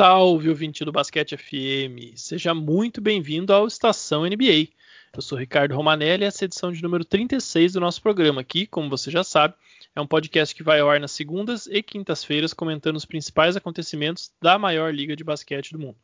Salve, ouvinte do Basquete FM! Seja muito bem-vindo ao Estação NBA. Eu sou Ricardo Romanelli e essa é a edição de número 36 do nosso programa aqui, como você já sabe, é um podcast que vai ao ar nas segundas e quintas-feiras comentando os principais acontecimentos da maior liga de basquete do mundo.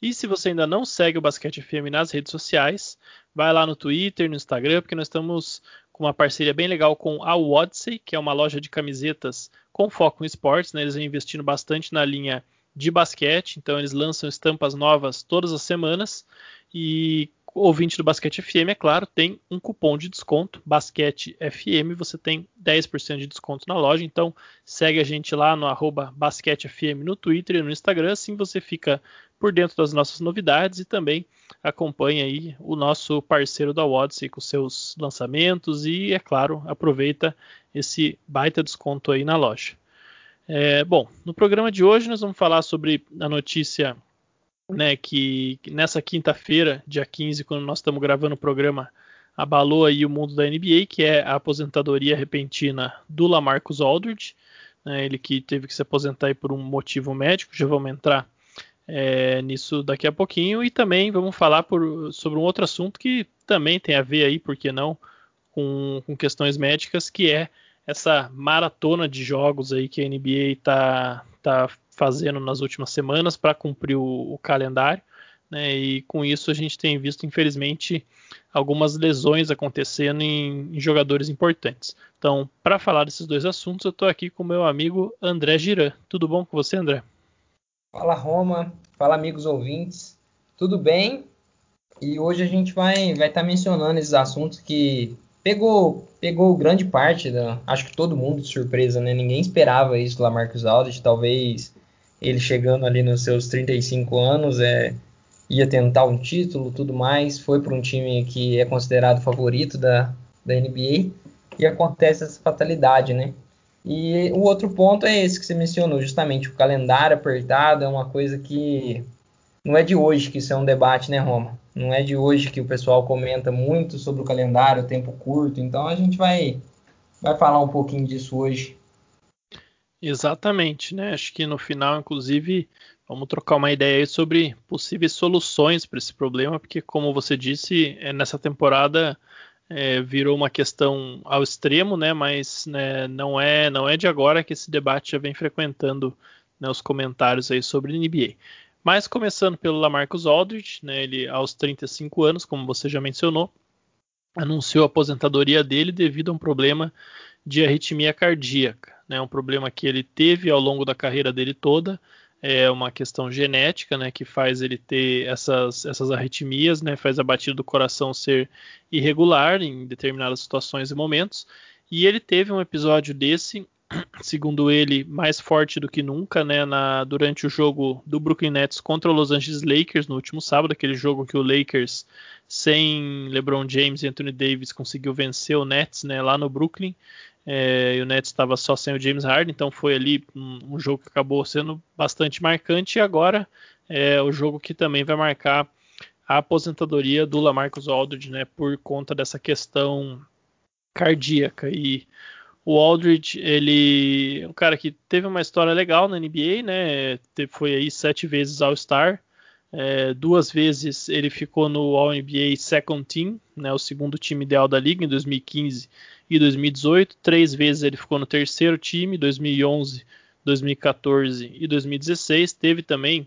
E se você ainda não segue o Basquete FM nas redes sociais, vai lá no Twitter, no Instagram, porque nós estamos com uma parceria bem legal com a Odyssey, que é uma loja de camisetas com foco em esportes. Né? Eles vêm investindo bastante na linha de basquete, então eles lançam estampas novas todas as semanas. E ouvinte do Basquete FM, é claro, tem um cupom de desconto, Basquete FM, você tem 10% de desconto na loja, então segue a gente lá no arroba Basquete FM no Twitter e no Instagram, assim você fica por dentro das nossas novidades e também acompanha aí o nosso parceiro da Odyssey com seus lançamentos e, é claro, aproveita esse baita desconto aí na loja. É, bom, no programa de hoje nós vamos falar sobre a notícia né, que, nessa quinta-feira, dia 15, quando nós estamos gravando o programa, abalou aí o mundo da NBA, que é a aposentadoria repentina do Lamarcus Aldridge, né, ele que teve que se aposentar por um motivo médico, já vamos entrar é, nisso daqui a pouquinho, e também vamos falar por, sobre um outro assunto que também tem a ver aí, por que não, com, com questões médicas, que é essa maratona de jogos aí que a NBA está tá fazendo nas últimas semanas para cumprir o, o calendário. Né, e com isso a gente tem visto, infelizmente, algumas lesões acontecendo em, em jogadores importantes. Então, para falar desses dois assuntos, eu estou aqui com meu amigo André Giran. Tudo bom com você, André? Fala, Roma. Fala, amigos ouvintes. Tudo bem? E hoje a gente vai estar vai tá mencionando esses assuntos que pegou pegou grande parte da, acho que todo mundo de surpresa, né? Ninguém esperava isso lá Marcos Aldridge, talvez ele chegando ali nos seus 35 anos, é ia tentar um título, tudo mais, foi para um time que é considerado favorito da, da NBA e acontece essa fatalidade, né? E o outro ponto é esse que você mencionou, justamente o calendário apertado é uma coisa que não é de hoje que isso é um debate, né, Roma? Não é de hoje que o pessoal comenta muito sobre o calendário, tempo curto. Então a gente vai, vai falar um pouquinho disso hoje. Exatamente, né? Acho que no final, inclusive, vamos trocar uma ideia aí sobre possíveis soluções para esse problema, porque como você disse, é, nessa temporada é, virou uma questão ao extremo, né? Mas né, não é não é de agora que esse debate já vem frequentando né, os comentários aí sobre NBA. Mas começando pelo Lamarcus Aldridge, né, ele aos 35 anos, como você já mencionou, anunciou a aposentadoria dele devido a um problema de arritmia cardíaca, né, um problema que ele teve ao longo da carreira dele toda, é uma questão genética, né, que faz ele ter essas, essas arritmias, né, faz a batida do coração ser irregular em determinadas situações e momentos, e ele teve um episódio desse segundo ele, mais forte do que nunca, né, na, durante o jogo do Brooklyn Nets contra o Los Angeles Lakers no último sábado, aquele jogo que o Lakers, sem LeBron James e Anthony Davis, conseguiu vencer o Nets, né, lá no Brooklyn. É, e o Nets estava só sem o James Harden, então foi ali um, um, jogo que acabou sendo bastante marcante. E agora é o jogo que também vai marcar a aposentadoria do Lamarcus Aldridge, né, por conta dessa questão cardíaca. E o Aldridge, ele é um cara que teve uma história legal na NBA, né? Foi aí sete vezes All-Star. É, duas vezes ele ficou no All-NBA Second Team, né, o segundo time ideal da liga, em 2015 e 2018. Três vezes ele ficou no terceiro time, 2011, 2014 e 2016. Teve também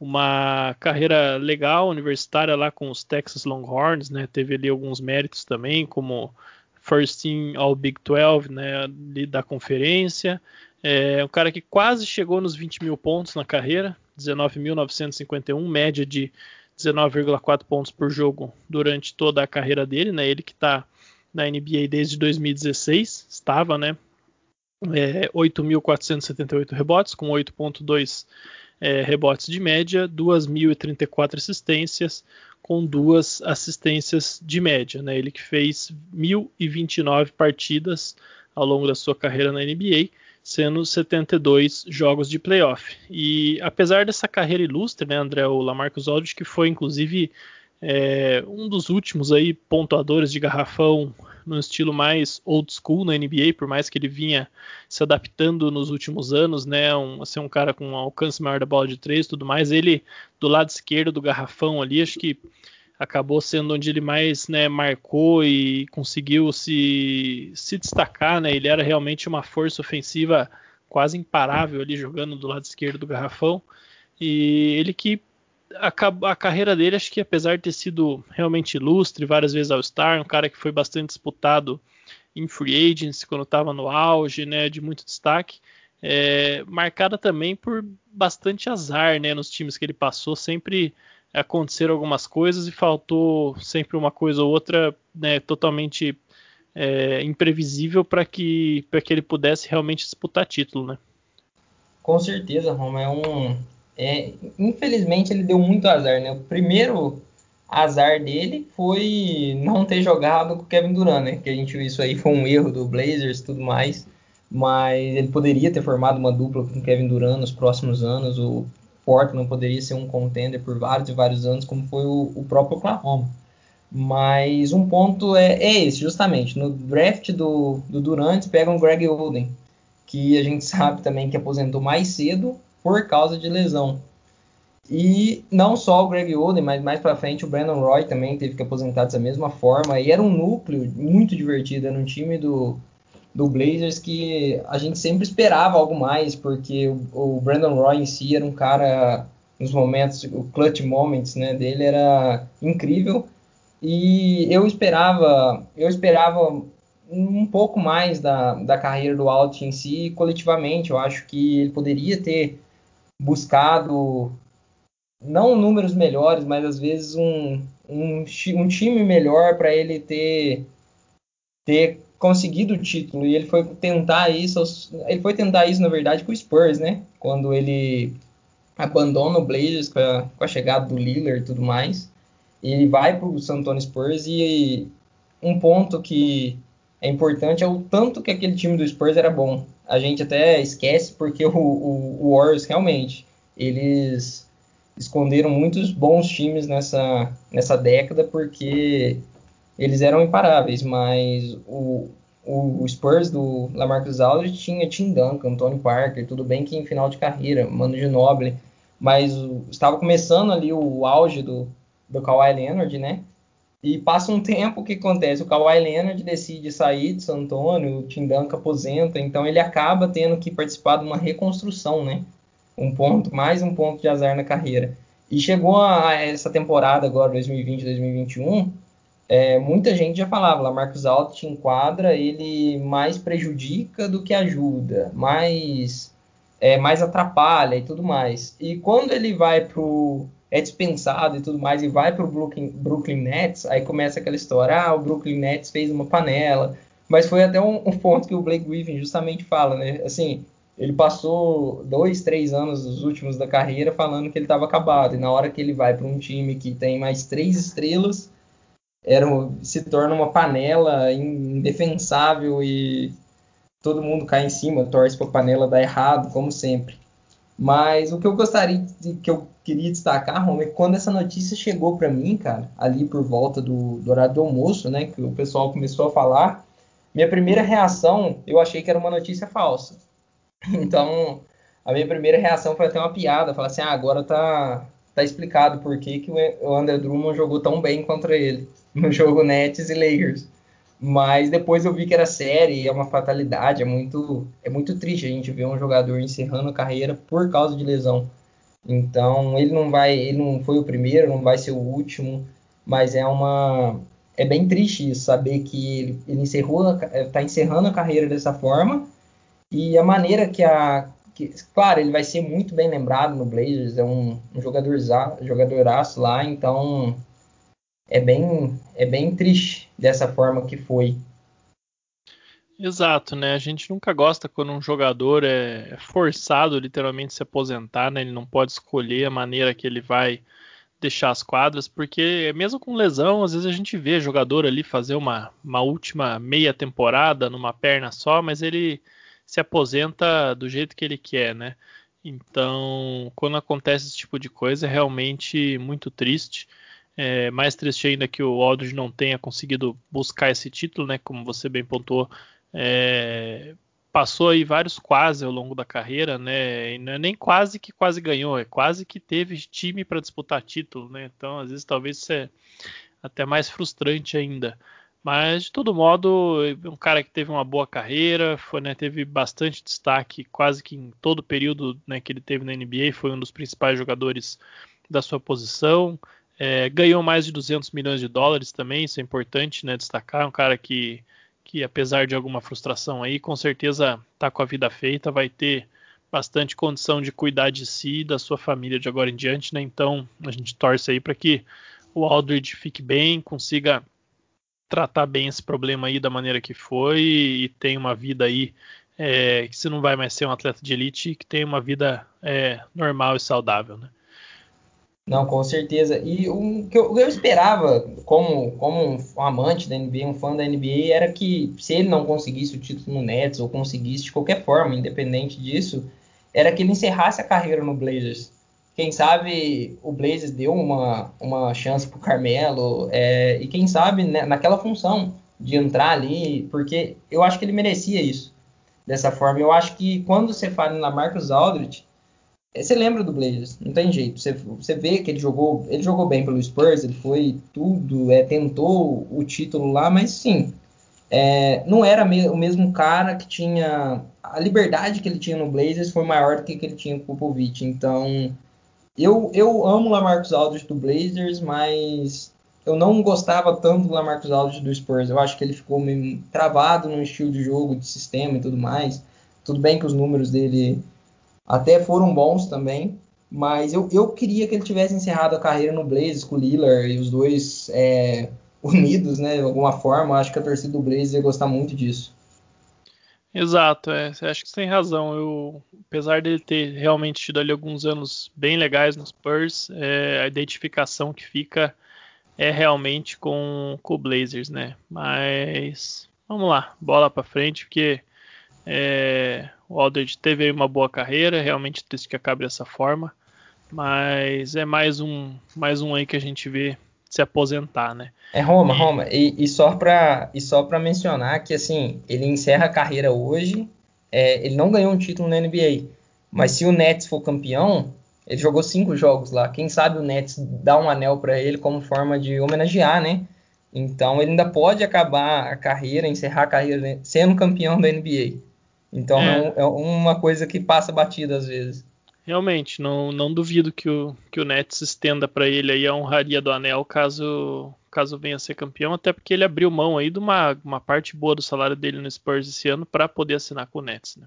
uma carreira legal universitária lá com os Texas Longhorns, né? Teve ali alguns méritos também, como First Team All Big 12, né, da conferência. É um cara que quase chegou nos 20 mil pontos na carreira, 19.951, média de 19,4 pontos por jogo durante toda a carreira dele, né? Ele que está na NBA desde 2016, estava, né? É, 8.478 rebotes, com 8.2 é, rebotes de média, 2.034 assistências, com duas assistências de média. Né? Ele que fez 1.029 partidas ao longo da sua carreira na NBA, sendo 72 jogos de playoff. E apesar dessa carreira ilustre, né, André, o Lamarcus Aldridge, que foi inclusive É, um dos últimos aí pontuadores de garrafão no estilo mais old school na NBA, por mais que ele vinha se adaptando nos últimos anos, né? Um, assim, um cara com um alcance maior da bola de três tudo mais. Ele, do lado esquerdo do garrafão ali, acho que acabou sendo onde ele mais né, marcou e conseguiu se, se destacar, né? Ele era realmente uma força ofensiva quase imparável ali jogando do lado esquerdo do garrafão. E ele que a, a, carreira dele, acho que apesar de ter sido realmente ilustre, várias vezes All-Star, um cara que foi bastante disputado em free agency, quando estava no auge, né, de muito destaque, é, marcada também por bastante azar, né, nos times que ele passou, sempre aconteceram algumas coisas e faltou sempre uma coisa ou outra, né, totalmente é, imprevisível para que, que ele pudesse realmente disputar título, né. Com certeza, Roma, é um, é, infelizmente ele deu muito azar, né? O primeiro azar dele foi não ter jogado com o Kevin Durant, né? Que a gente viu isso aí foi um erro do Blazers e tudo mais. Mas ele poderia ter formado uma dupla com o Kevin Durant nos próximos anos. O Portland poderia ser um contender por vários e vários anos, como foi o, o próprio Oklahoma. Mas um ponto é, é, esse, justamente. No draft do, do Durant, pegam o Greg Oden, que a gente sabe também que aposentou mais cedo por causa de lesão. E não só o Greg Oden, mas mais para frente o Brandon Roy também teve que aposentar dessa mesma forma. E era um núcleo muito divertido, um time do, do Blazers que a gente sempre esperava algo mais, porque o, o Brandon Roy em si era um cara, nos momentos, o clutch moments né, dele era incrível. E eu esperava, eu esperava um pouco mais da, da carreira do Alt em si coletivamente. Eu acho que ele poderia ter buscado não números melhores, mas às vezes um, um, um time melhor para ele ter, ter conseguido o título. E ele foi tentar isso, ele foi tentar isso na verdade com o Spurs, né? Quando ele abandona o Blazers com a, com a chegada do Lillard e tudo mais. Ele vai para o San Antonio Spurs e um ponto que é importante é o tanto que aquele time do Spurs era bom a gente até esquece porque o, o, o Warriors realmente eles esconderam muitos bons times nessa, nessa década porque eles eram imparáveis, mas o, o, o Spurs do Lamarcus Aldridge tinha Tim Duncan, Tony Parker, tudo bem que em final de carreira, Mano Ginobili, mas o, estava começando ali o auge do, do Kawhi Leonard, né? E passa um tempo, que acontece? O Kawhi Leonard decide sair de San Antonio, o Tim Duncan aposenta, então ele acaba tendo que participar de uma reconstrução, né? Um ponto, mais um ponto de azar na carreira. E chegou a, essa temporada agora, 2020-2021, é, muita gente já falava, lá Marcos Alto te enquadra, ele mais prejudica do que ajuda, mais, é, mais atrapalha e tudo mais. E quando ele vai pro é dispensado e tudo mais, e vai para o Brooklyn, Brooklyn Nets, aí começa aquela história, ah, o Brooklyn Nets fez uma panela, mas foi até um, um ponto que o Blake Griffin justamente fala, né, assim, ele passou dois, três anos os últimos da carreira falando que ele estava acabado, e na hora que ele vai para um time que tem mais três estrelas, era, se torna uma panela indefensável e todo mundo cai em cima, torce para a panela dar errado, como sempre. Mas o que eu gostaria de, que eu queria destacar, Roma, é que quando essa notícia chegou para mim, cara, ali por volta do, do horário do almoço, né, que o pessoal começou a falar, minha primeira reação, eu achei que era uma notícia falsa. Então, a minha primeira reação foi até uma piada, falar assim, ah, agora tá, tá explicado por que, que o André Drummond jogou tão bem contra ele no jogo Nets e Lakers. Mas depois eu vi que era série, é uma fatalidade, é muito, é muito triste a gente ver um jogador encerrando a carreira por causa de lesão. Então ele não vai, ele não foi o primeiro, não vai ser o último, mas é uma, é bem triste isso, saber que ele, ele encerrou, está encerrando a carreira dessa forma e a maneira que a, que, claro, ele vai ser muito bem lembrado no Blazers, é um, um jogador jogadoraço lá, então é bem, é bem triste dessa forma que foi. Exato, né? A gente nunca gosta quando um jogador é forçado literalmente se aposentar, né? Ele não pode escolher a maneira que ele vai deixar as quadras, porque mesmo com lesão, às vezes a gente vê jogador ali fazer uma, uma última meia temporada numa perna só, mas ele se aposenta do jeito que ele quer, né? Então, quando acontece esse tipo de coisa, é realmente muito triste. É mais triste ainda que o Aldridge não tenha conseguido buscar esse título, né? Como você bem pontuou, é, passou aí vários quase ao longo da carreira, né? E não é nem quase que quase ganhou, é quase que teve time para disputar título, né? Então, às vezes, talvez isso é até mais frustrante ainda. Mas de todo modo, um cara que teve uma boa carreira, foi, né, teve bastante destaque quase que em todo o período né, que ele teve na NBA, foi um dos principais jogadores da sua posição. É, ganhou mais de 200 milhões de dólares também, isso é importante né, destacar. Um cara que, que, apesar de alguma frustração aí, com certeza está com a vida feita, vai ter bastante condição de cuidar de si e da sua família de agora em diante. Né? Então a gente torce aí para que o Aldridge fique bem, consiga tratar bem esse problema aí da maneira que foi e, tem uma vida aí é, que você não vai mais ser um atleta de elite que tem uma vida é, normal e saudável, né? Não, com certeza. E o que eu, eu, esperava, como, como um amante da NBA, um fã da NBA, era que se ele não conseguisse o título no Nets ou conseguisse de qualquer forma, independente disso, era que ele encerrasse a carreira no Blazers quem sabe o Blazers deu uma, uma chance pro Carmelo, é, e quem sabe né, naquela função de entrar ali, porque eu acho que ele merecia isso dessa forma. Eu acho que quando você fala na Marcus Aldridge, é, você lembra do Blazers, não tem jeito. Você, você vê que ele jogou, ele jogou bem pelo Spurs, ele foi tudo, é, tentou o título lá, mas sim, é, não era o mesmo cara que tinha a liberdade que ele tinha no Blazers foi maior do que, que ele tinha com o Popovich. Então eu, eu amo o Lamarcus Aldridge do Blazers, mas eu não gostava tanto do Lamarcus Aldridge do Spurs. Eu acho que ele ficou meio travado no estilo de jogo, de sistema e tudo mais. Tudo bem que os números dele até foram bons também, mas eu, eu queria que ele tivesse encerrado a carreira no Blazers com o Lillard e os dois é, unidos, né, de alguma forma. Acho que a torcida do Blazers ia gostar muito disso. Exato, é, acho que você tem razão. Eu, apesar dele ter realmente tido ali alguns anos bem legais nos Spurs, é, a identificação que fica é realmente com, com o Blazers, né? Mas vamos lá, bola para frente, porque é, o Aldridge teve uma boa carreira, realmente triste que acabe dessa forma, mas é mais um, mais um aí que a gente vê se aposentar, né? É Roma, e... Roma. E, e só para e só para mencionar que assim ele encerra a carreira hoje. É, ele não ganhou um título na NBA, mas se o Nets for campeão, ele jogou cinco jogos lá. Quem sabe o Nets dá um anel para ele como forma de homenagear, né? Então ele ainda pode acabar a carreira, encerrar a carreira sendo campeão da NBA. Então é, é, uma coisa que passa batida às vezes. Realmente, não, não duvido que o, que o Nets estenda para ele aí a honraria do anel caso, caso venha a ser campeão, até porque ele abriu mão aí de uma, uma parte boa do salário dele no Spurs esse ano para poder assinar com o Nets, né?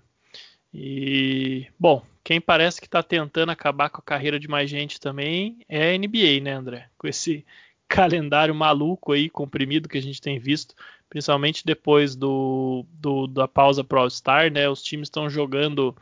E, bom, quem parece que está tentando acabar com a carreira de mais gente também é a NBA, né, André? Com esse calendário maluco aí, comprimido que a gente tem visto, principalmente depois do, do da pausa pro All-Star, né? Os times estão jogando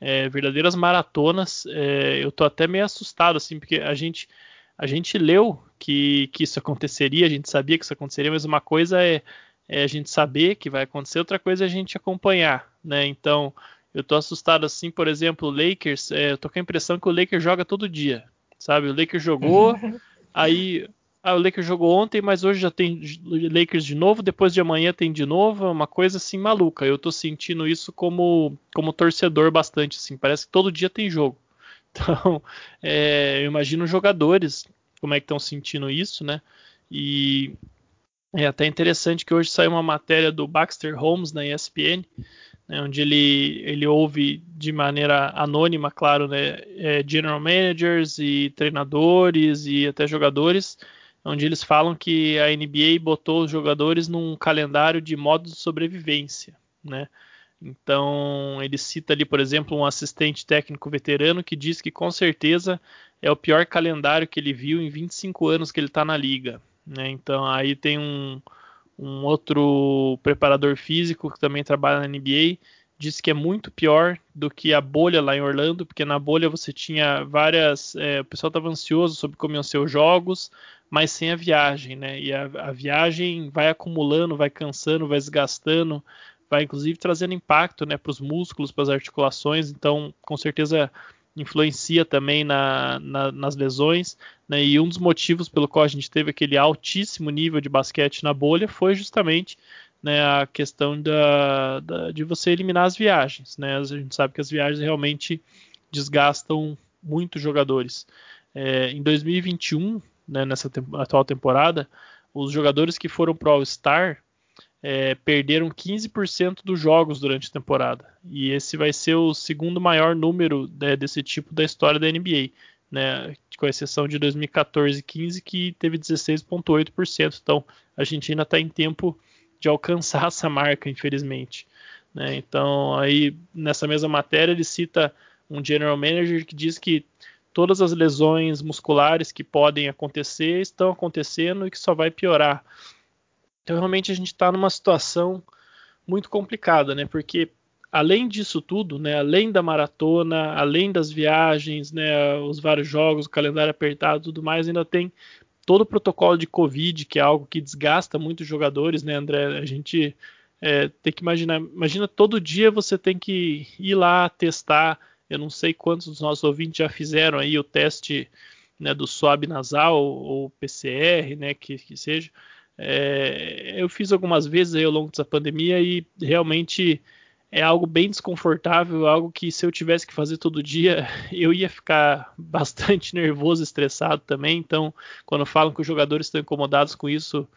é, verdadeiras maratonas. É, eu tô até meio assustado, assim, porque a gente, a gente leu que, que isso aconteceria, a gente sabia que isso aconteceria, mas uma coisa é, é a gente saber que vai acontecer, outra coisa é a gente acompanhar, né? Então, eu tô assustado, assim, por exemplo, o Lakers, é, eu tô com a impressão que o Lakers joga todo dia, sabe? O Lakers jogou, aí ah, o Lakers jogou ontem, mas hoje já tem Lakers de novo, depois de amanhã tem de novo, é uma coisa assim maluca. Eu tô sentindo isso como, como torcedor bastante, assim, parece que todo dia tem jogo. Então, é, eu imagino jogadores como é que estão sentindo isso, né? E é até interessante que hoje saiu uma matéria do Baxter Holmes na ESPN, né, onde ele, ele ouve de maneira anônima, claro, né, é, general managers e treinadores e até jogadores onde eles falam que a NBA botou os jogadores num calendário de modo de sobrevivência, né? Então ele cita ali, por exemplo, um assistente técnico veterano que diz que com certeza é o pior calendário que ele viu em 25 anos que ele está na liga. Né? Então aí tem um, um outro preparador físico que também trabalha na NBA disse que é muito pior do que a bolha lá em Orlando, porque na bolha você tinha várias. É, o pessoal estava ansioso sobre como iam ser os jogos, mas sem a viagem, né? E a, a, viagem vai acumulando, vai cansando, vai desgastando, vai inclusive trazendo impacto né, para os músculos, para as articulações. Então, com certeza influencia também na, na, nas lesões, né? E um dos motivos pelo qual a gente teve aquele altíssimo nível de basquete na bolha foi justamente né, a questão da, da, de você eliminar as viagens, né? A gente sabe que as viagens realmente desgastam muito jogadores. É, em 2021, né, nessa te atual temporada, os jogadores que foram para o All-Star é, perderam 15% dos jogos durante a temporada. E esse vai ser o segundo maior número né, desse tipo da história da NBA. Né, com exceção de 2014 e 15, que teve 16,8%. Então, a gente ainda está em tempo de alcançar essa marca, infelizmente. Né? Então, aí nessa mesma matéria, ele cita um general manager que diz que todas as lesões musculares que podem acontecer estão acontecendo e que só vai piorar. Então, realmente, a gente está numa situação muito complicada, né? Porque além disso tudo, né, além da maratona, além das viagens, né, os vários jogos, o calendário apertado, tudo mais, ainda tem todo o protocolo de Covid, que é algo que desgasta muito os jogadores, né, André? A gente é, tem que imaginar, imagina todo dia você tem que ir lá testar eu não sei quantos dos nossos ouvintes já fizeram aí o teste né, do swab nasal ou PCR, né, que, que seja. É, eu fiz algumas vezes aí ao longo dessa pandemia e realmente é algo bem desconfortável, algo que se eu tivesse que fazer todo dia, eu ia ficar bastante nervoso, estressado também. Então, quando falam que os jogadores estão incomodados com isso,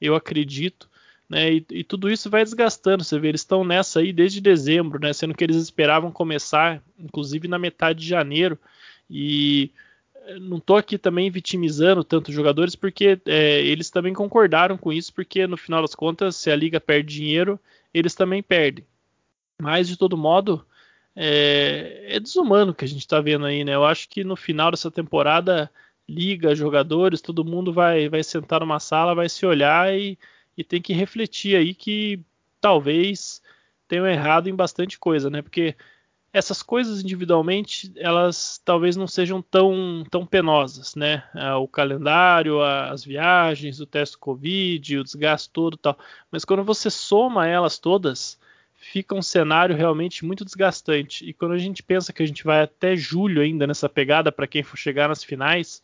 eu acredito. Né, e, e, tudo isso vai desgastando. Você vê, eles estão nessa aí desde dezembro, né, sendo que eles esperavam começar, inclusive na metade de janeiro. E eh, não estou aqui também vitimizando tanto os jogadores, porque é, eles também concordaram com isso, porque no final das contas, se a liga perde dinheiro, eles também perdem. Mas de todo modo, é, é desumano o que a gente está vendo aí, né? Eu acho que no final dessa temporada, liga, jogadores, todo mundo vai, vai sentar numa sala, vai se olhar e e tem que refletir aí que talvez tenham errado em bastante coisa, né? Porque essas coisas individualmente elas talvez não sejam tão, tão penosas, né? É, o calendário, as viagens, o teste Covid, o desgaste todo tal. Mas quando você soma elas todas, fica um cenário realmente muito desgastante. E quando a gente pensa que a gente vai até julho ainda nessa pegada para quem for chegar nas finais,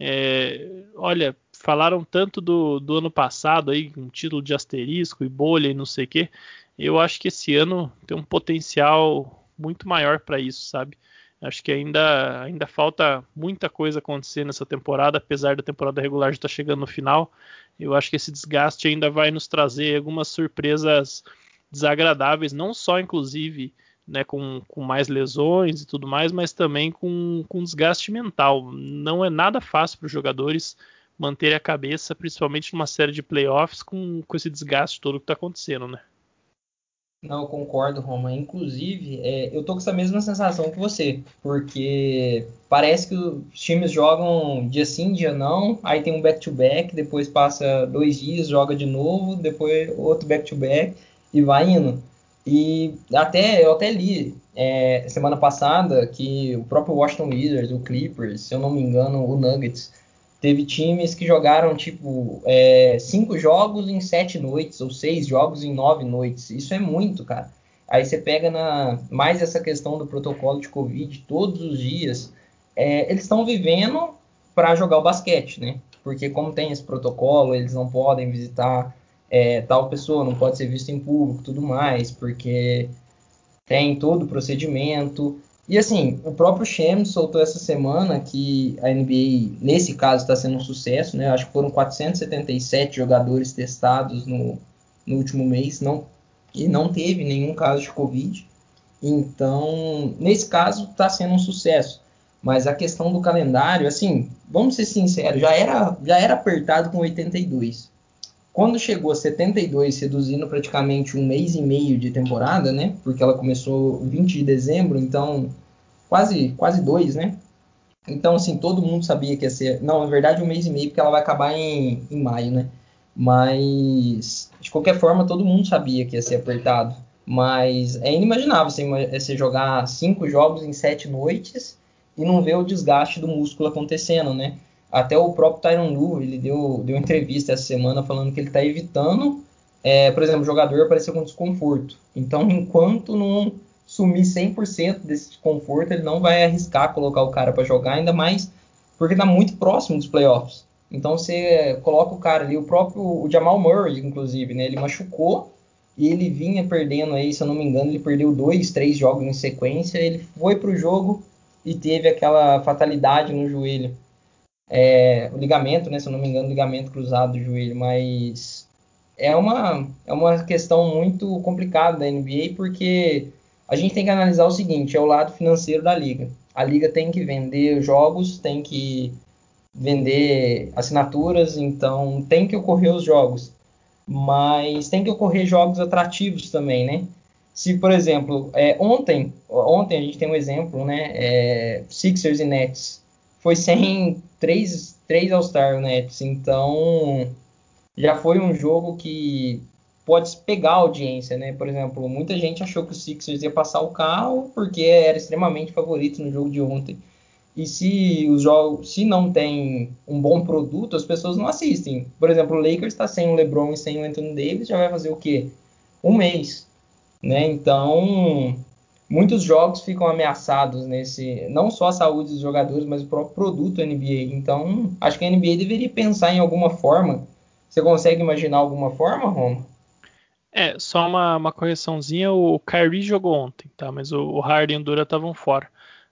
é, olha, falaram tanto do, do ano passado aí, um título de asterisco e bolha e não sei o que. Eu acho que esse ano tem um potencial muito maior para isso, sabe? Acho que ainda, ainda falta muita coisa acontecer nessa temporada, apesar da temporada regular já estar tá chegando no final. Eu acho que esse desgaste ainda vai nos trazer algumas surpresas desagradáveis, não só inclusive né, com, com mais lesões e tudo mais, mas também com, com desgaste mental. Não é nada fácil para os jogadores manter a cabeça, principalmente numa série de playoffs, com, com esse desgaste todo que está acontecendo, né? Não, eu concordo, Roma. Inclusive, é, eu tô com essa mesma sensação que você, porque parece que os times jogam dia sim, dia não, aí tem um back-to-back, -back, depois passa dois dias, joga de novo, depois outro back-to-back -back, e vai indo. E até eu até li é, semana passada que o próprio Washington Wizards, o Clippers, se eu não me engano, o Nuggets, Teve times que jogaram, tipo, é, cinco jogos em sete noites, ou seis jogos em nove noites. Isso é muito, cara. Aí você pega na mais essa questão do protocolo de Covid todos os dias. É, eles estão vivendo para jogar o basquete, né? Porque como tem esse protocolo, eles não podem visitar é, tal pessoa, não pode ser visto em público, tudo mais, porque tem todo o procedimento. E assim, o próprio Shams soltou essa semana que a NBA, nesse caso, está sendo um sucesso, né? Acho que foram 477 jogadores testados no, no último mês, não, e não teve nenhum caso de Covid. Então, nesse caso, está sendo um sucesso. Mas a questão do calendário, assim, vamos ser sinceros, já era, já era apertado com 82. Quando chegou a 72, reduzindo praticamente um mês e meio de temporada, né? Porque ela começou 20 de dezembro, então quase quase dois, né? Então, assim, todo mundo sabia que ia ser. Não, na verdade, um mês e meio, porque ela vai acabar em, em maio, né? Mas, de qualquer forma, todo mundo sabia que ia ser apertado. Mas é inimaginável você, você jogar cinco jogos em sete noites e não ver o desgaste do músculo acontecendo, né? Até o próprio Tyron Lu, ele deu, deu entrevista essa semana falando que ele está evitando, é, por exemplo, o jogador aparecer com desconforto. Então, enquanto não sumir 100% desse conforto, ele não vai arriscar colocar o cara para jogar, ainda mais porque está muito próximo dos playoffs. Então você coloca o cara ali, o próprio o Jamal Murray, inclusive, né? Ele machucou e ele vinha perdendo aí, se eu não me engano, ele perdeu dois, três jogos em sequência. Ele foi para o jogo e teve aquela fatalidade no joelho. É, o ligamento, né? Se eu não me engano, ligamento cruzado do joelho, mas é uma, é uma questão muito complicada da NBA porque a gente tem que analisar o seguinte: é o lado financeiro da liga. A liga tem que vender jogos, tem que vender assinaturas, então tem que ocorrer os jogos. Mas tem que ocorrer jogos atrativos também, né? Se, por exemplo, é, ontem, ontem a gente tem um exemplo, né? É, Sixers e Nets. Foi sem três, três All-Star Nets, então já foi um jogo que pode pegar a audiência, né? Por exemplo, muita gente achou que o Sixers ia passar o carro porque era extremamente favorito no jogo de ontem. E se os jogos, se não tem um bom produto, as pessoas não assistem. Por exemplo, o Lakers está sem o LeBron e sem o Anthony Davis, já vai fazer o quê? Um mês, né? Então, muitos jogos ficam ameaçados nesse, não só a saúde dos jogadores, mas o próprio produto NBA. Então, acho que a NBA deveria pensar em alguma forma. Você consegue imaginar alguma forma, Roma? É, só uma, uma correçãozinha, o Kyrie jogou ontem, tá? Mas o, o Harden e o Dura estavam fora.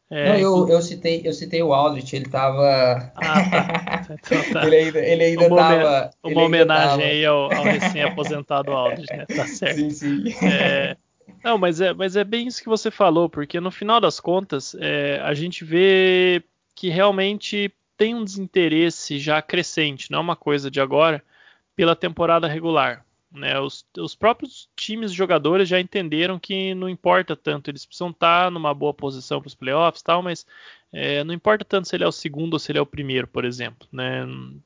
É, não, eu, eu, citei, eu citei o Aldrich, ele tava. Ah, tá. Então, tá. ele ainda, ele ainda uma tava. Uma homenagem tava... aí ao, ao recém-aposentado Aldrich, né? Tá certo. Sim, sim. É, não, mas é, mas é bem isso que você falou, porque no final das contas, é, a gente vê que realmente tem um desinteresse já crescente, não é uma coisa de agora, pela temporada regular. Né? Os, os, próprios times jogadores já entenderam que não importa tanto, eles precisam estar numa boa posição para os playoffs, tal, mas é, não importa tanto se ele é o segundo ou se ele é o primeiro, por exemplo. Né?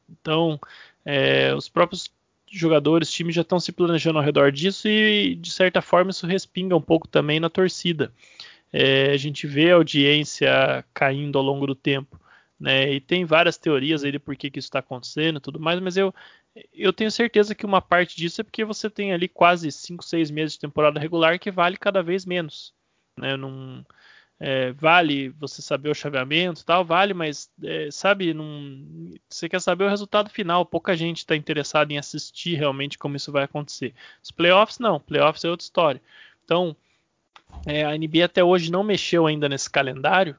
Então, é, os próprios jogadores, times já estão se planejando ao redor disso e, de certa forma, isso respinga um pouco também na torcida. É, a gente vê a audiência caindo ao longo do tempo. Né, e tem várias teorias aí de por que, que isso está acontecendo e tudo mais, mas eu, eu tenho certeza que uma parte disso é porque você tem ali quase 5, 6 meses de temporada regular que vale cada vez menos. Né? Num, é, vale você saber o chaveamento tal, vale, mas é, sabe, num, você quer saber o resultado final. Pouca gente está interessada em assistir realmente como isso vai acontecer. Os playoffs não, playoffs é outra história. Então, é, a NBA até hoje não mexeu ainda nesse calendário,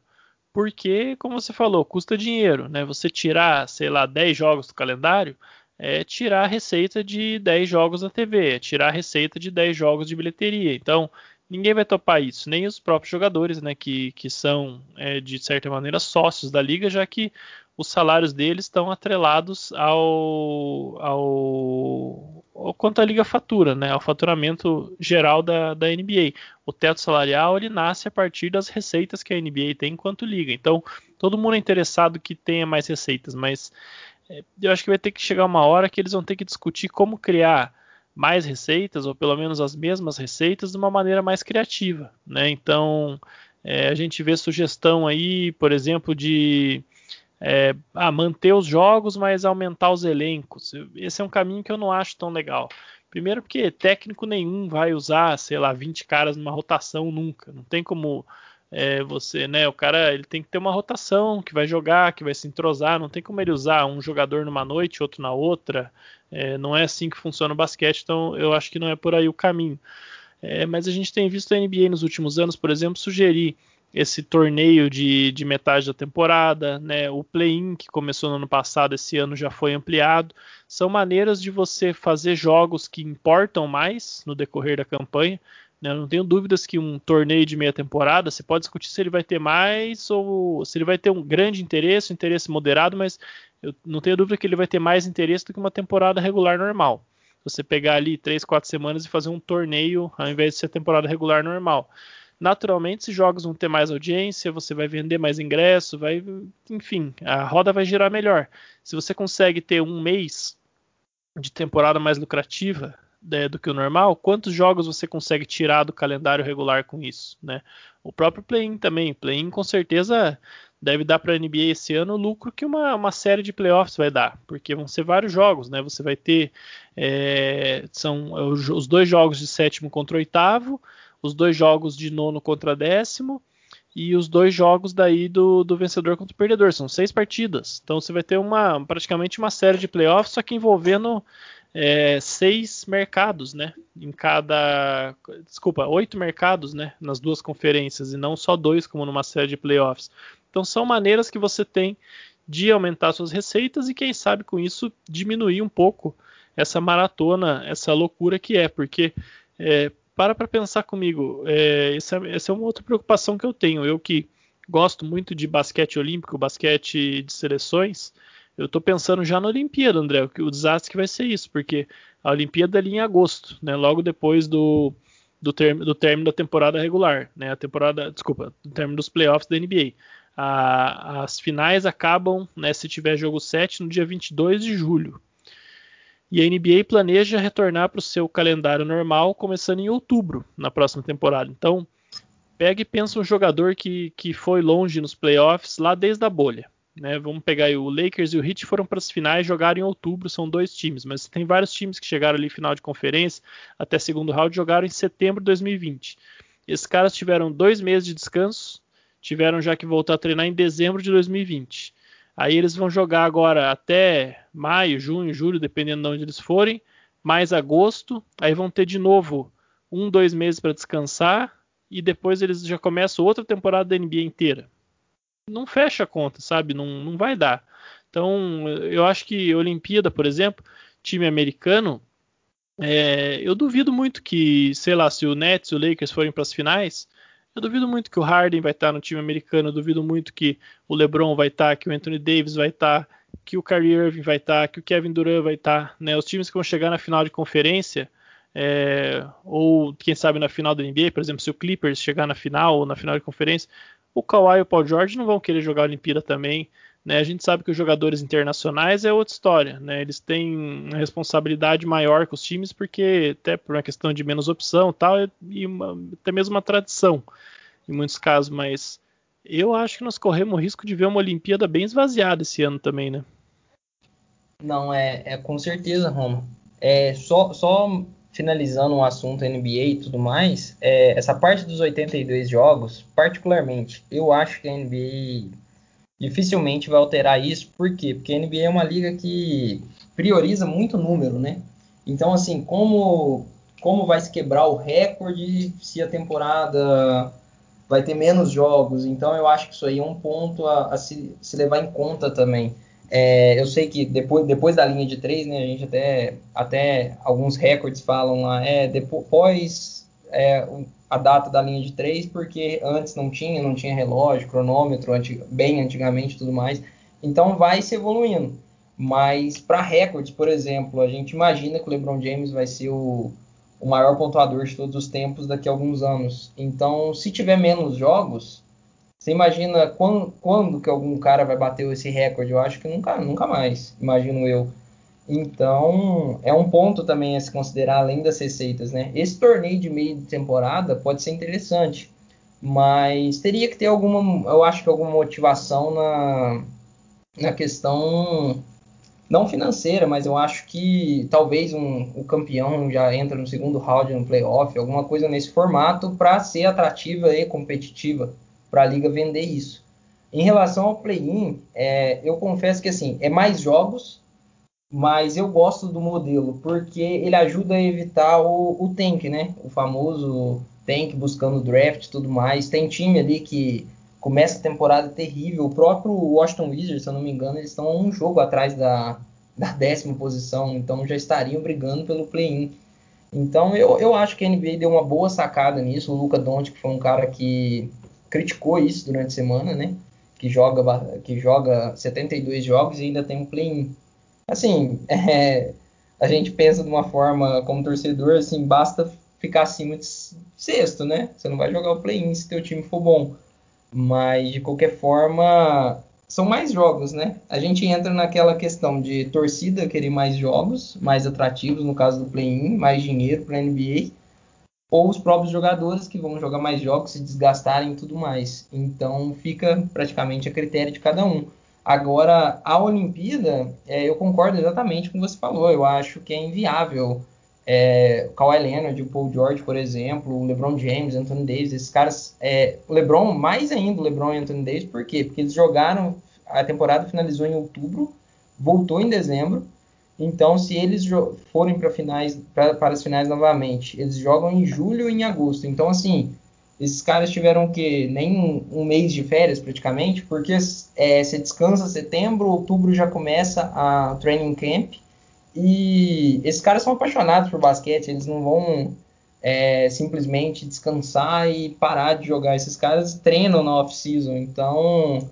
porque, como você falou, custa dinheiro, né? Você tirar, sei lá, 10 jogos do calendário é tirar a receita de 10 jogos na TV, é tirar a receita de 10 jogos de bilheteria. Então, ninguém vai topar isso, nem os próprios jogadores, né, que, que são, é, de certa maneira, sócios da liga, já que os salários deles estão atrelados ao, ao, ao quanto a liga fatura, né, ao faturamento geral da, da NBA. O teto salarial ele nasce a partir das receitas que a NBA tem enquanto liga. Então, todo mundo é interessado que tenha mais receitas, mas é, eu acho que vai ter que chegar uma hora que eles vão ter que discutir como criar mais receitas, ou pelo menos as mesmas receitas, de uma maneira mais criativa. Né? Então, é, a gente vê sugestão aí, por exemplo, de é, ah, manter os jogos, mas aumentar os elencos. Esse é um caminho que eu não acho tão legal. Primeiro porque técnico nenhum vai usar, sei lá, 20 caras numa rotação nunca. Não tem como é, você, né? O cara ele tem que ter uma rotação que vai jogar, que vai se entrosar. Não tem como ele usar um jogador numa noite, outro na outra. É, não é assim que funciona o basquete. Então eu acho que não é por aí o caminho. É, mas a gente tem visto a NBA nos últimos anos, por exemplo, sugerir esse torneio de, de metade da temporada, né? O play-in que começou no ano passado, esse ano já foi ampliado. São maneiras de você fazer jogos que importam mais no decorrer da campanha. Né? Eu não tenho dúvidas que um torneio de meia temporada, você pode discutir se ele vai ter mais ou se ele vai ter um grande interesse, um interesse moderado, mas eu não tenho dúvida que ele vai ter mais interesse do que uma temporada regular normal. Você pegar ali 3, 4 semanas e fazer um torneio ao invés de ser temporada regular normal. Naturalmente, esses jogos vão ter mais audiência, você vai vender mais ingresso, vai, enfim, a roda vai girar melhor. Se você consegue ter um mês de temporada mais lucrativa, né, do que o normal, quantos jogos você consegue tirar do calendário regular com isso, né? O próprio play-in também, play-in com certeza deve dar para a NBA esse ano o lucro que uma, uma série de playoffs vai dar, porque vão ser vários jogos, né? Você vai ter é, são os dois jogos de sétimo contra oitavo, os dois jogos de nono contra décimo e os dois jogos daí do, do vencedor contra o perdedor. São seis partidas. Então você vai ter uma praticamente uma série de playoffs, só que envolvendo é, seis mercados, né? Em cada. Desculpa, oito mercados, né? Nas duas conferências, e não só dois, como numa série de playoffs. Então são maneiras que você tem de aumentar suas receitas e, quem sabe, com isso, diminuir um pouco essa maratona, essa loucura que é, porque é, para para pensar comigo, é, essa, essa, é uma outra preocupação que eu tenho. Eu que gosto muito de basquete olímpico, basquete de seleções, eu estou pensando já na Olimpíada, André, o, desastre que vai ser isso, porque a Olimpíada é em agosto, né, logo depois do, do, termo, do término da temporada regular, né, a temporada, desculpa, do término dos playoffs da NBA. A, as finais acabam, né, se tiver jogo 7, no dia 22 de julho. E a NBA planeja retornar para o seu calendário normal, começando em outubro, na próxima temporada. Então, pega e pensa um jogador que, que foi longe nos playoffs lá desde a bolha. Né? Vamos pegar aí, o Lakers e o Heat foram para as finais, jogaram em outubro, são dois times, mas tem vários times que chegaram ali final de conferência, até segundo round, jogaram em setembro de 2020. Esses caras tiveram dois meses de descanso, tiveram já que voltar a treinar em dezembro de 2020. Aí eles vão jogar agora até maio, junho, julho, dependendo de onde eles forem, mais agosto. Aí vão ter de novo um, dois meses para descansar e depois eles já começam outra temporada da NBA inteira. Não fecha a conta, sabe? Não, não vai dar. Então, eu acho que Olimpíada, por exemplo, time americano, é, eu duvido muito que, sei lá, se o Nets e o Lakers forem para as finais, eu duvido muito que o Harden vai estar no time americano, eu duvido muito que o LeBron vai estar, que o Anthony Davis vai estar, que o Kyrie Irving vai estar, que o Kevin Durant vai estar, né? Os times que vão chegar na final de conferência, é, ou quem sabe na final da NBA, por exemplo, se o Clippers chegar na final ou na final de conferência, o Kawhi e o Paul George não vão querer jogar a Olimpíada também. Né? A gente sabe que os jogadores internacionais é outra história. Né? Eles têm uma responsabilidade maior com os times, porque até por uma questão de menos opção tal, e uma, até mesmo uma tradição em muitos casos, mas eu acho que nós corremos o risco de ver uma Olimpíada bem esvaziada esse ano também, né? Não, é, é com certeza, Roma. É, só, só finalizando o assunto NBA e tudo mais, é, essa parte dos 82 jogos, particularmente, eu acho que a NBA dificilmente vai alterar isso. Por quê? Porque a NBA é uma liga que prioriza muito número, né? Então, assim, como, como vai se quebrar o recorde se a temporada vai ter menos jogos? Então, eu acho que isso aí é um ponto a, a se, se, levar em conta também. É, eu sei que depois, depois da linha de três, né, a gente até, até alguns recordes falam lá, é, depois é, a data da linha de três, porque antes não tinha, não tinha relógio, cronômetro, bem antigamente tudo mais. Então vai se evoluindo. Mas para recordes, por exemplo, a gente imagina que o LeBron James vai ser o, o maior pontuador de todos os tempos daqui a alguns anos. Então, se tiver menos jogos, você imagina quando, quando que algum cara vai bater esse recorde? Eu acho que nunca, nunca mais, imagino eu. Então, é um ponto também a se considerar além das receitas, né? Esse torneio de meio de temporada pode ser interessante, mas teria que ter alguma, eu acho que alguma motivação na, na questão não financeira, mas eu acho que talvez um, o campeão já entra no segundo round no playoff, alguma coisa nesse formato para ser atrativa e competitiva para a liga vender isso. Em relação ao play-in, é, eu confesso que assim é mais jogos mas eu gosto do modelo porque ele ajuda a evitar o, o tank, né? O famoso tank buscando draft tudo mais. Tem time ali que começa a temporada terrível. O próprio Washington Wizards, se eu não me engano, eles estão um jogo atrás da, da décima posição, então já estariam brigando pelo play-in. Então eu, eu acho que a NBA deu uma boa sacada nisso. O Luca Doncic foi um cara que criticou isso durante a semana, né? Que joga, que joga 72 jogos e ainda tem um play-in assim, é, a gente pensa de uma forma como torcedor, assim, basta ficar acima de sexto, né? Você não vai jogar o play-in se teu time for bom. Mas, de qualquer forma, são mais jogos, né? A gente entra naquela questão de torcida querer mais jogos, mais atrativos, no caso do play-in, mais dinheiro para a NBA, ou os próprios jogadores que vão jogar mais jogos, se desgastarem e tudo mais. Então, fica praticamente a critério de cada um. Agora, a Olimpíada, é, eu concordo exatamente com o que você falou. Eu acho que é inviável É, o Kawhi Leonard, o Paul George, por exemplo, o LeBron James, Anthony Davis, esses caras, é, LeBron, mais ainda o LeBron e Anthony Davis, por quê? Porque eles jogaram, a temporada finalizou em outubro, voltou em dezembro, então se eles forem para finais, pra, para as finais novamente, eles jogam em julho e em agosto. Então assim, esses caras tiveram que nem um, um, mês de férias praticamente, porque é, você descansa setembro, outubro já começa a training camp e esses caras são apaixonados por basquete, eles não vão é, simplesmente descansar e parar de jogar. Esses caras treinam na off-season, então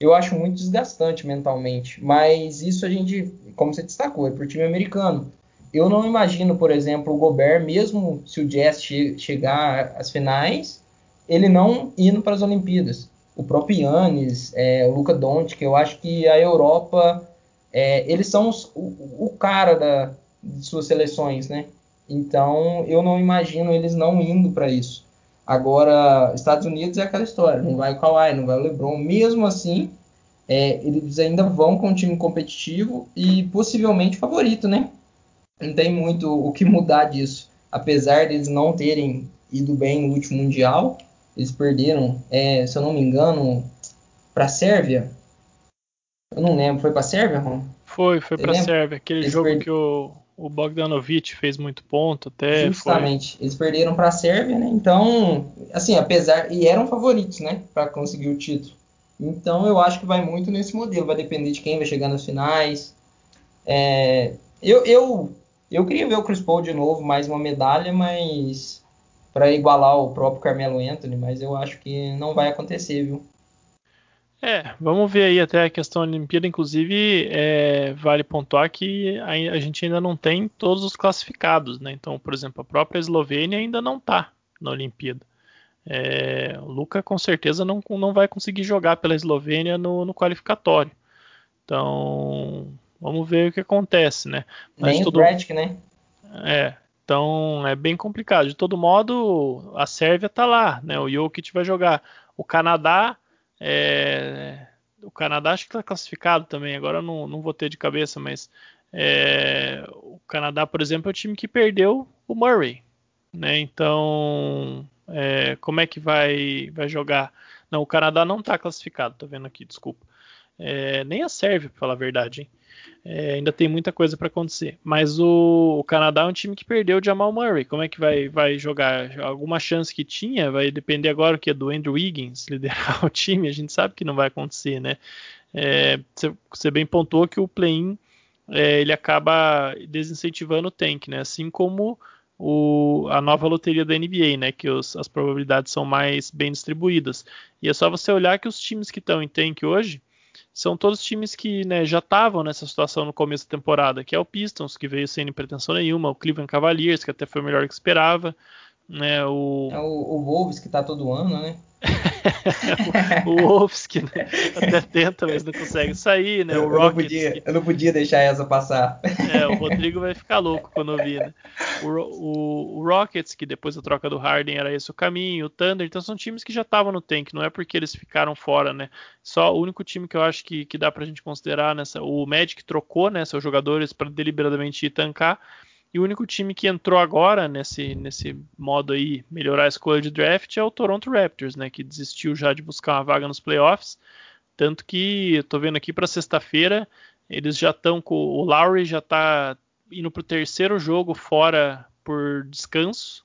eu acho muito desgastante mentalmente. Mas isso a gente, como você destacou, é para o time americano. Eu não imagino, por exemplo, o Gobert, mesmo se o Jazz che chegar às finais, ele não indo para as Olimpíadas. O próprio Yannis, é, o Luca Doncic, eu acho que a Europa é, eles são os, o, o, cara da, de suas seleções, né? Então eu não imagino eles não indo para isso. Agora, Estados Unidos é aquela história, não vai o Kawhi, não vai o LeBron, mesmo assim, é, eles ainda vão com um time competitivo e possivelmente favorito, né? Não tem muito o que mudar disso. Apesar deles não terem ido bem no último Mundial, eles perderam, é, se eu não me engano, para a Sérvia, eu não lembro. Foi pra Sérvia, Ron? Foi, foi pra lembra? Sérvia. Aquele Eles jogo per... que o, o Bogdanovic fez muito ponto até. Justamente. Foi... Eles perderam pra Sérvia, né? Então, assim, apesar. E eram favoritos, né? Pra conseguir o título. Então eu acho que vai muito nesse modelo. Vai depender de quem vai chegar nas finais. É... Eu, eu, eu queria ver o Chris Paul de novo, mais uma medalha, mas. para igualar o próprio Carmelo Anthony, mas eu acho que não vai acontecer, viu? É, vamos ver aí até a questão da Olimpíada. Inclusive, é, vale pontuar que a, a, gente ainda não tem todos os classificados, né? Então, por exemplo, a própria Eslovênia ainda não está na Olimpíada. É, o Luca com certeza não, não vai conseguir jogar pela Eslovênia no, no qualificatório. Então, vamos ver o que acontece, né? Mas Nem todo... o Bradk, né? É, então é bem complicado. De todo modo, a Sérvia está lá, né? O Jokic vai jogar. O Canadá é, o Canadá acho que está classificado também, agora não, não vou ter de cabeça, mas é, o Canadá, por exemplo, é o time que perdeu o Murray. Né? Então, é, como é que vai, vai jogar? Não, o Canadá não está classificado, tô vendo aqui, desculpa. É, nem a Sérvia, para falar a verdade. É, ainda tem muita coisa para acontecer. Mas o, o, Canadá é um time que perdeu o Jamal Murray. Como é que vai, vai jogar? Alguma chance que tinha? Vai depender agora que é do Andrew Wiggins liderar o time. A gente sabe que não vai acontecer, né? É, você bem pontuou que o play-in é, ele acaba desincentivando o tank, né? Assim como o, a nova loteria da NBA, né? Que os, as probabilidades são mais bem distribuídas. E é só você olhar que os times que estão em tank hoje são todos times que né, já estavam nessa situação no começo da temporada, que é o Pistons, que veio sem pretensão nenhuma, o Cleveland Cavaliers, que até foi melhor que esperava, né, o... É o, o Wolves, que está todo ano, né? o, Wolves que né, até tenta, mas não consegue sair, né? O eu, Rockets. Não podia, que... Eu não podia deixar essa passar. É, o Rodrigo vai ficar louco quando ouvir, né? O, o, o, Rockets, que depois da troca do Harden era esse o caminho, o Thunder, então são times que já estavam no tank, não é porque eles ficaram fora, né? Só o único time que eu acho que, que dá pra gente considerar nessa. O Magic trocou, né? Seus jogadores para deliberadamente ir tancar e o único time que entrou agora nesse, nesse modo aí, melhorar a escolha de draft, é o Toronto Raptors, né? Que desistiu já de buscar uma vaga nos playoffs. Tanto que eu tô vendo aqui para sexta-feira, eles já estão com. O Lowry já está indo para o terceiro jogo fora por descanso.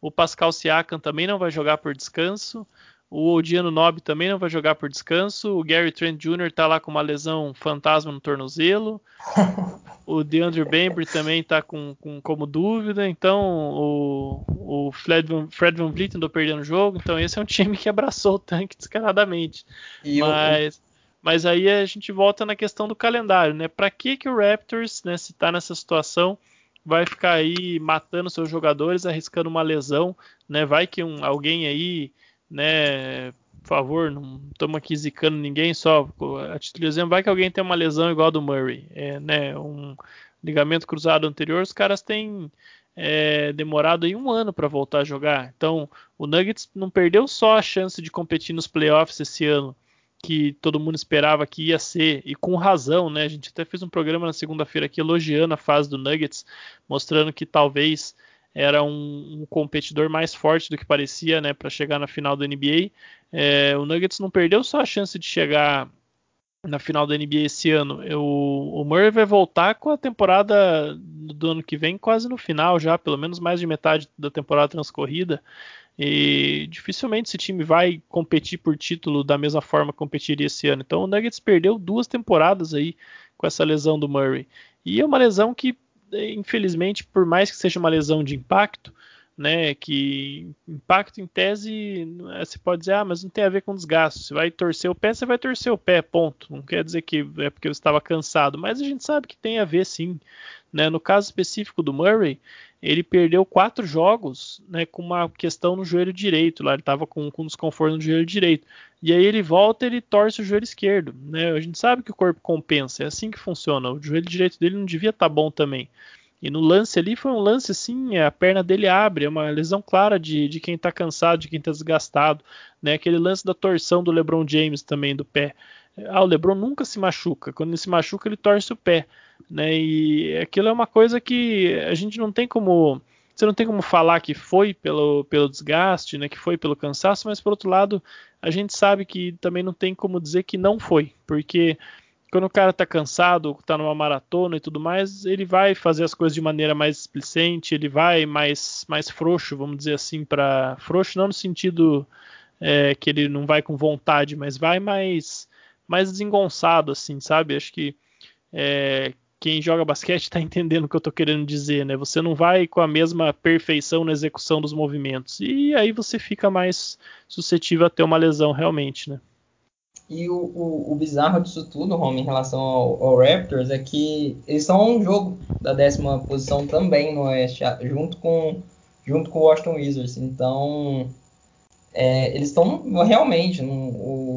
O Pascal Siakam também não vai jogar por descanso. O Odiano Nob também não vai jogar por descanso. O Gary Trent Jr. está lá com uma lesão fantasma no tornozelo. o DeAndre Bembry também está com, com, como dúvida. Então o, o Fred, Van, Fred Van Vliet andou perdendo o jogo. Então esse é um time que abraçou o tanque descaradamente. E mas, mas aí a gente volta na questão do calendário, né? Para que, que o Raptors, né, se está nessa situação, vai ficar aí matando seus jogadores, arriscando uma lesão, né? Vai que um, alguém aí né? Por favor, não estamos aqui zicando ninguém, só a título de exemplo, vai que alguém tem uma lesão igual a do Murray, é, né? Um ligamento cruzado anterior, os caras têm é, demorado aí um ano para voltar a jogar. Então, o Nuggets não perdeu só a chance de competir nos playoffs esse ano, que todo mundo esperava que ia ser, e com razão, né? A gente até fez um programa na segunda-feira aqui elogiando a fase do Nuggets, mostrando que talvez era um, um competidor mais forte do que parecia, né, para chegar na final da NBA. É, o Nuggets não perdeu só a chance de chegar na final da NBA esse ano. Eu, o Murray vai voltar com a temporada do ano que vem quase no final já, pelo menos mais de metade da temporada transcorrida. E dificilmente esse time vai competir por título da mesma forma que competiria esse ano. Então o Nuggets perdeu duas temporadas aí com essa lesão do Murray. E é uma lesão que, infelizmente, por mais que seja uma lesão de impacto, né, que impacto em tese, você pode dizer, ah, mas não tem a ver com desgaste. Você vai torcer o pé, você vai torcer o pé, ponto. Não quer dizer que é porque você estava cansado, mas a gente sabe que tem a ver sim. Né? No caso específico do Murray, ele perdeu quatro jogos né, com uma questão no joelho direito. Lá ele estava com, com desconforto no joelho direito. E aí ele volta ele torce o joelho esquerdo. Né? A gente sabe que o corpo compensa, é assim que funciona. O joelho direito dele não devia estar tá bom também. E no lance ali foi um lance assim, a perna dele abre, é uma lesão clara de, de quem está cansado, de quem está desgastado, né? Aquele lance da torção do LeBron James também do pé. Ah, o LeBron nunca se machuca. Quando ele se machuca, ele torce o pé, né? E aquilo é uma coisa que a gente não tem como você não tem como falar que foi pelo, pelo desgaste, né, que foi pelo cansaço, mas por outro lado, a gente sabe que também não tem como dizer que não foi, porque quando o cara tá cansado, tá numa maratona e tudo mais, ele vai fazer as coisas de maneira mais displicente, ele vai mais, mais frouxo, vamos dizer assim, para frouxo não no sentido é, que ele não vai com vontade, mas vai mais, mais desengonçado, assim, sabe? Acho que é, quem joga basquete está entendendo o que eu estou querendo dizer, né? Você não vai com a mesma perfeição na execução dos movimentos e aí você fica mais suscetível a ter uma lesão realmente, né? E o, o, o, bizarro disso tudo, Rome, em relação ao, ao, Raptors, é que eles estão a um jogo da décima posição também no Oeste, junto com, junto com o Washington Wizards. Então, é, eles estão realmente. No,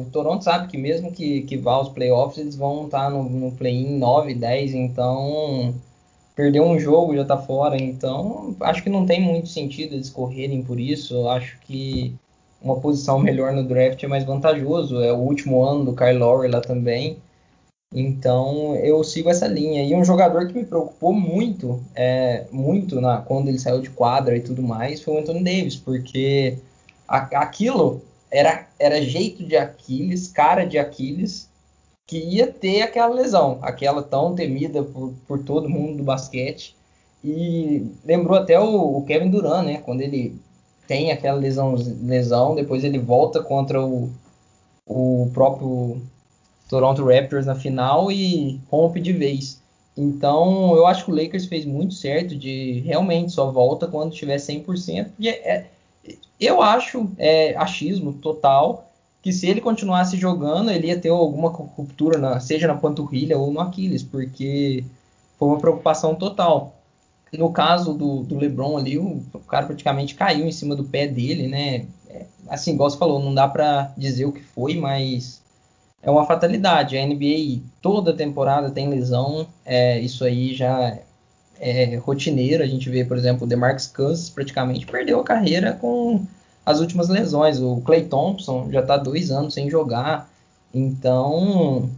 o Toronto sabe que mesmo que, que vá aos playoffs, eles vão estar no, no play-in 9, 10. Então, perder um jogo já está fora. Então, acho que não tem muito sentido eles correrem por isso. Acho que uma posição melhor no draft é mais vantajoso. É o último ano do Kyle Lowry lá também. Então eu sigo essa linha. E um jogador que me preocupou muito, é, muito na, quando ele saiu de quadra e tudo mais, foi o Anthony Davis, porque aquilo era, era jeito de Aquiles, cara de Aquiles, que ia ter aquela lesão, aquela tão temida por, por todo mundo do basquete. E lembrou até o, o Kevin Durant, né? Quando ele tem aquela lesão, lesão depois ele volta contra o, o próprio Toronto Raptors na final e rompe de vez. Então, eu acho que o Lakers fez muito certo de realmente só volta quando tiver 100%. E é, é, eu acho, é achismo total, que se ele continuasse jogando, ele ia ter alguma ruptura, na, seja na panturrilha ou no Aquiles, porque foi uma preocupação total. No caso do, do LeBron ali, o, o, cara praticamente caiu em cima do pé dele, né? É, assim, igual você falou, não dá para dizer o que foi, mas é uma fatalidade. A NBA toda temporada tem lesão, é, isso aí já é rotineiro. A gente vê, por exemplo, o DeMarcus Cousins praticamente perdeu a carreira com as últimas lesões. O Clay Thompson já está dois anos sem jogar, então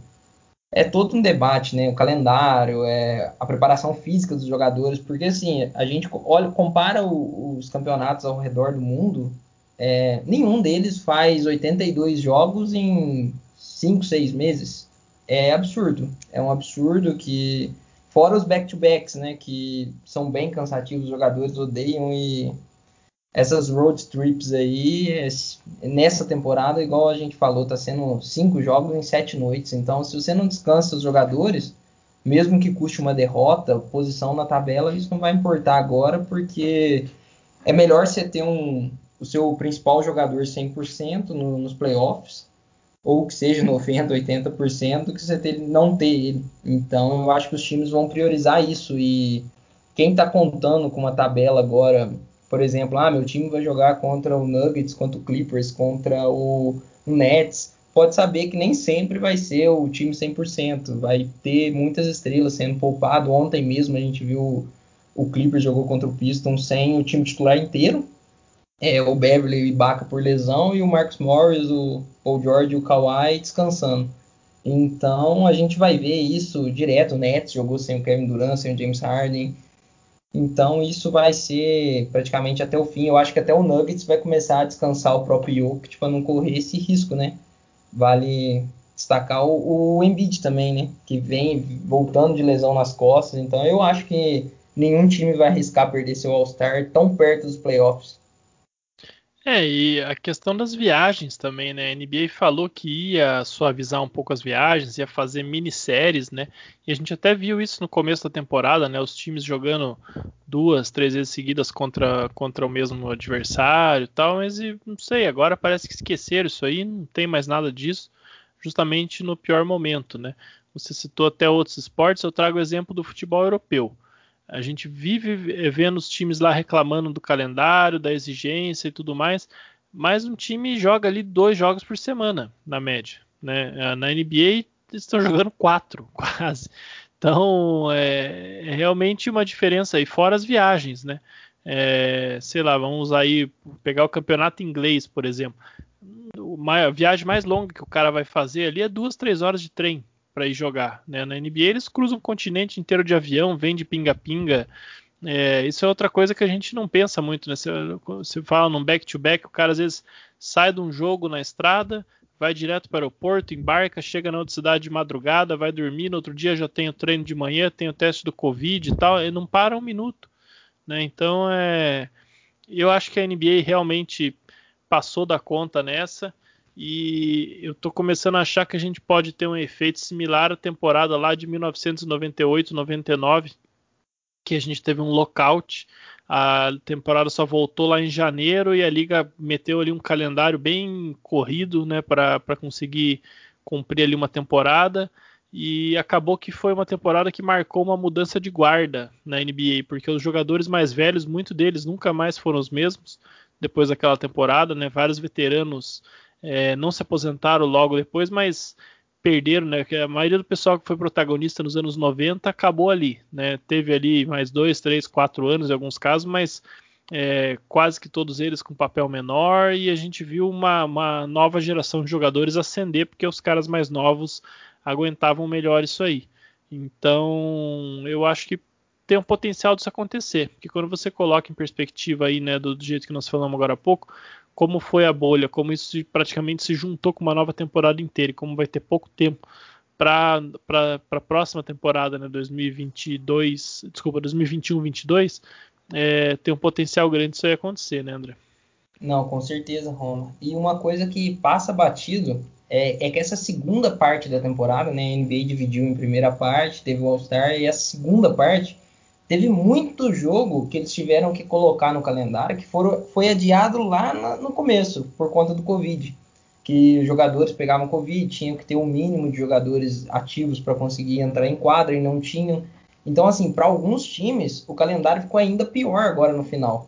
é todo um debate, né? O calendário, é, a preparação física dos jogadores, porque assim, a gente olha, compara o, os campeonatos ao redor do mundo, é, nenhum deles faz 82 jogos em 5, 6 meses. É absurdo. É um absurdo que. Fora os back-to-backs, né? Que são bem cansativos, os jogadores odeiam e essas road trips aí, nessa temporada, igual a gente falou, tá sendo cinco jogos em sete noites. Então, se você não descansa os jogadores, mesmo que custe uma derrota, posição na tabela, isso não vai importar agora, porque é melhor você ter um, o seu principal jogador 100% no, nos playoffs, ou que seja 90%, 80%, do que você não ter ele. Então, eu acho que os times vão priorizar isso. E quem está contando com uma tabela agora por exemplo, ah, meu time vai jogar contra o Nuggets, contra o Clippers, contra o Nets, pode saber que nem sempre vai ser o time 100%, vai ter muitas estrelas sendo poupado. Ontem mesmo a gente viu o Clippers jogou contra o Pistons sem o time titular inteiro, é, o Beverly e Ibaka por lesão e o Marcus Morris, o Paul George e o Kawhi descansando. Então a gente vai ver isso direto. O Nets jogou sem o Kevin Durant, sem o James Harden. Então isso vai ser praticamente até o fim. Eu acho que até o Nuggets vai começar a descansar o próprio Jokic para não correr esse risco, né? Vale destacar o, o Embiid também, né? Que vem voltando de lesão nas costas. Então eu acho que nenhum time vai arriscar perder seu All-Star tão perto dos playoffs. É, e a questão das viagens também, né? A NBA falou que ia suavizar um pouco as viagens, ia fazer minisséries, né? E a gente até viu isso no começo da temporada, né? Os times jogando duas, três vezes seguidas contra, contra o mesmo adversário e tal, mas e, não sei, agora parece que esqueceram isso aí, não tem mais nada disso, justamente no pior momento, né? Você citou até outros esportes, eu trago o exemplo do futebol europeu. A gente vive vendo os times lá reclamando do calendário, da exigência e tudo mais, mas um time joga ali dois jogos por semana, na média. Né? Na NBA estão jogando quatro, quase. Então é, é, realmente uma diferença aí, fora as viagens, né? É, sei lá, vamos aí pegar o campeonato inglês, por exemplo. A viagem mais longa que o cara vai fazer ali é duas, três horas de trem para ir jogar. Né? Na NBA eles cruzam o continente inteiro de avião, vem de pinga-pinga. É, isso é outra coisa que a gente não pensa muito. Né? Você, você fala num back-to-back, -back, o cara às vezes sai de um jogo na estrada, vai direto para o aeroporto, embarca, chega na outra cidade de madrugada, vai dormir, no outro dia já tem o treino de manhã, tem o teste do Covid e tal, e não para um minuto. Né? Então é, eu acho que a NBA realmente passou da conta nessa. E eu estou começando a achar que a gente pode ter um efeito similar à temporada lá de 1998-99, que a gente teve um lockout. A temporada só voltou lá em janeiro e a liga meteu ali um calendário bem corrido, né, para conseguir cumprir ali uma temporada. E acabou que foi uma temporada que marcou uma mudança de guarda na NBA, porque os jogadores mais velhos, muitos deles nunca mais foram os mesmos depois daquela temporada, né? Vários veteranos é, não se aposentaram logo depois, mas perderam, né? A maioria do pessoal que foi protagonista nos anos 90 acabou ali, né? Teve ali mais dois, três, quatro anos em alguns casos, mas é, quase que todos eles com papel menor e a gente viu uma, uma, nova geração de jogadores ascender porque os caras mais novos aguentavam melhor isso aí. Então, eu acho que tem um potencial disso acontecer, porque quando você coloca em perspectiva aí, né, do, do jeito que nós falamos agora há pouco, como foi a bolha, como isso praticamente se juntou com uma nova temporada inteira e como vai ter pouco tempo para a próxima temporada, né, 2022, desculpa, 2021-22, é, tem um potencial grande isso aí acontecer, né, André? Não, com certeza, Roma. E uma coisa que passa batido é, é, que essa segunda parte da temporada, né, a NBA dividiu em primeira parte, teve o All-Star, e a segunda parte Teve muito jogo que eles tiveram que colocar no calendário que foram, foi adiado lá na, no começo, por conta do Covid. Que os jogadores pegavam Covid, tinham que ter um mínimo de jogadores ativos para conseguir entrar em quadra e não tinham. Então, assim, para alguns times, o calendário ficou ainda pior agora no final.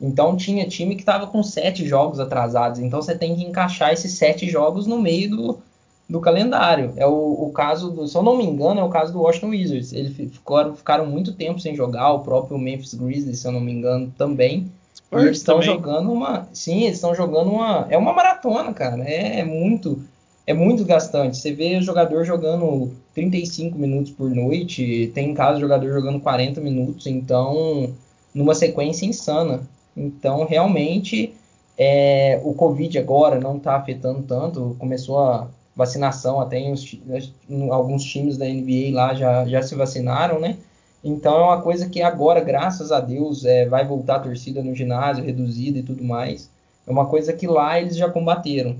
Então, tinha time que estava com sete jogos atrasados. Então, você tem que encaixar esses sete jogos no meio do, do calendário. É o, o, caso do, se eu não me engano, é o caso do Washington Wizards. Eles ficaram, ficaram muito tempo sem jogar, o próprio Memphis Grizzlies, se eu não me engano, também. Spurs eles estão jogando uma, sim, eles estão jogando uma, é uma maratona, cara. É, é, muito, é muito gastante. Você vê o jogador jogando 35 minutos por noite, tem em casa jogador jogando 40 minutos, então numa sequência insana. Então, realmente, é, o Covid agora não está afetando tanto, começou a vacinação até em, os, em, alguns times da NBA lá já, já se vacinaram, né? Então é uma coisa que agora, graças a Deus, é, vai voltar a torcida no ginásio, reduzida e tudo mais. É uma coisa que lá eles já combateram.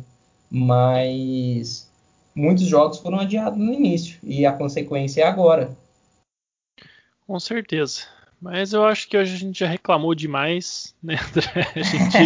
Mas muitos jogos foram adiados no início e a consequência é agora. Com certeza. Mas eu acho que hoje a gente já reclamou demais, né, André? A gente,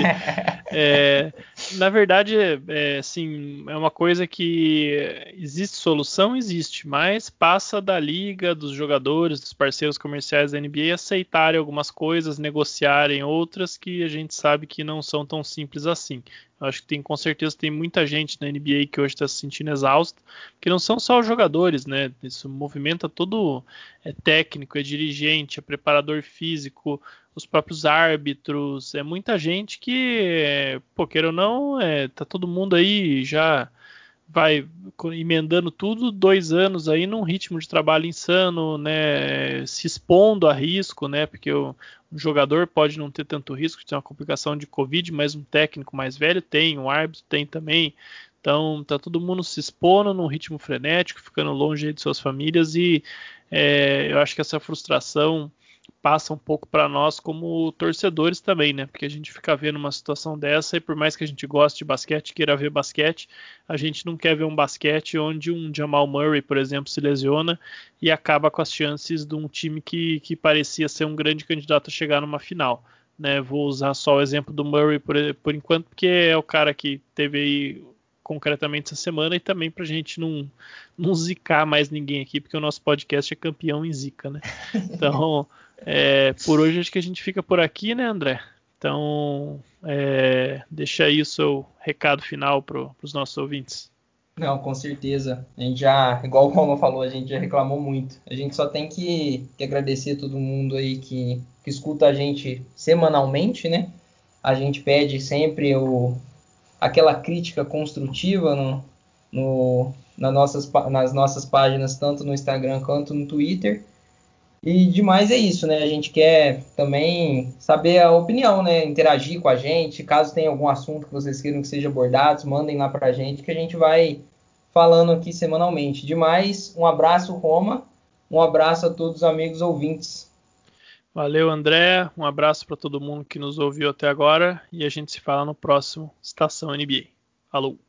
é, na verdade, é, assim, é uma coisa que existe solução, existe, mas passa da liga, dos jogadores, dos parceiros comerciais da NBA aceitarem algumas coisas, negociarem outras que a gente sabe que não são tão simples assim. Acho que tem com certeza tem muita gente na NBA que hoje está se sentindo exausta, que não são só os jogadores, né? Isso movimenta todo é técnico, é dirigente, é preparador físico, os próprios árbitros, é muita gente que, pô, queira ou não, é, tá todo mundo aí já vai emendando tudo dois anos aí num ritmo de trabalho insano, né, se expondo a risco, né, porque o, jogador pode não ter tanto risco de ter uma complicação de Covid, mas um técnico mais velho tem, um árbitro tem também, então tá todo mundo se expondo num ritmo frenético, ficando longe de suas famílias e é, eu acho que essa frustração passa um pouco para nós como torcedores também, né? Porque a gente fica vendo uma situação dessa e por mais que a gente goste de basquete, queira ver basquete, a gente não quer ver um basquete onde um Jamal Murray, por exemplo, se lesiona e acaba com as chances de um time que, que parecia ser um grande candidato a chegar numa final. Né, vou usar só o exemplo do Murray por, por enquanto, porque é o cara que teve aí concretamente essa semana e também para a gente não, não zicar mais ninguém aqui, porque o nosso podcast é campeão em zica, né? Então, é, por hoje acho que a gente fica por aqui, né, André? Então, é, deixa aí o seu recado final para os nossos ouvintes. Não, com certeza. A gente já, igual o Roma falou, a gente já reclamou muito. A gente só tem que, que agradecer a todo mundo aí que, que escuta a gente semanalmente, né? A gente pede sempre o, aquela crítica construtiva no, no, nossas, nas nossas páginas, tanto no Instagram quanto no Twitter. E demais é isso, né? A gente quer também saber a opinião, né? Interagir com a gente. Caso tenha algum assunto que vocês queiram que seja abordado, mandem lá pra gente que a gente vai falando aqui semanalmente. Demais, um abraço, Roma. Um abraço a todos os amigos ouvintes. Valeu, André. Um abraço para todo mundo que nos ouviu até agora e a gente se fala no próximo Estação NBA. Falou!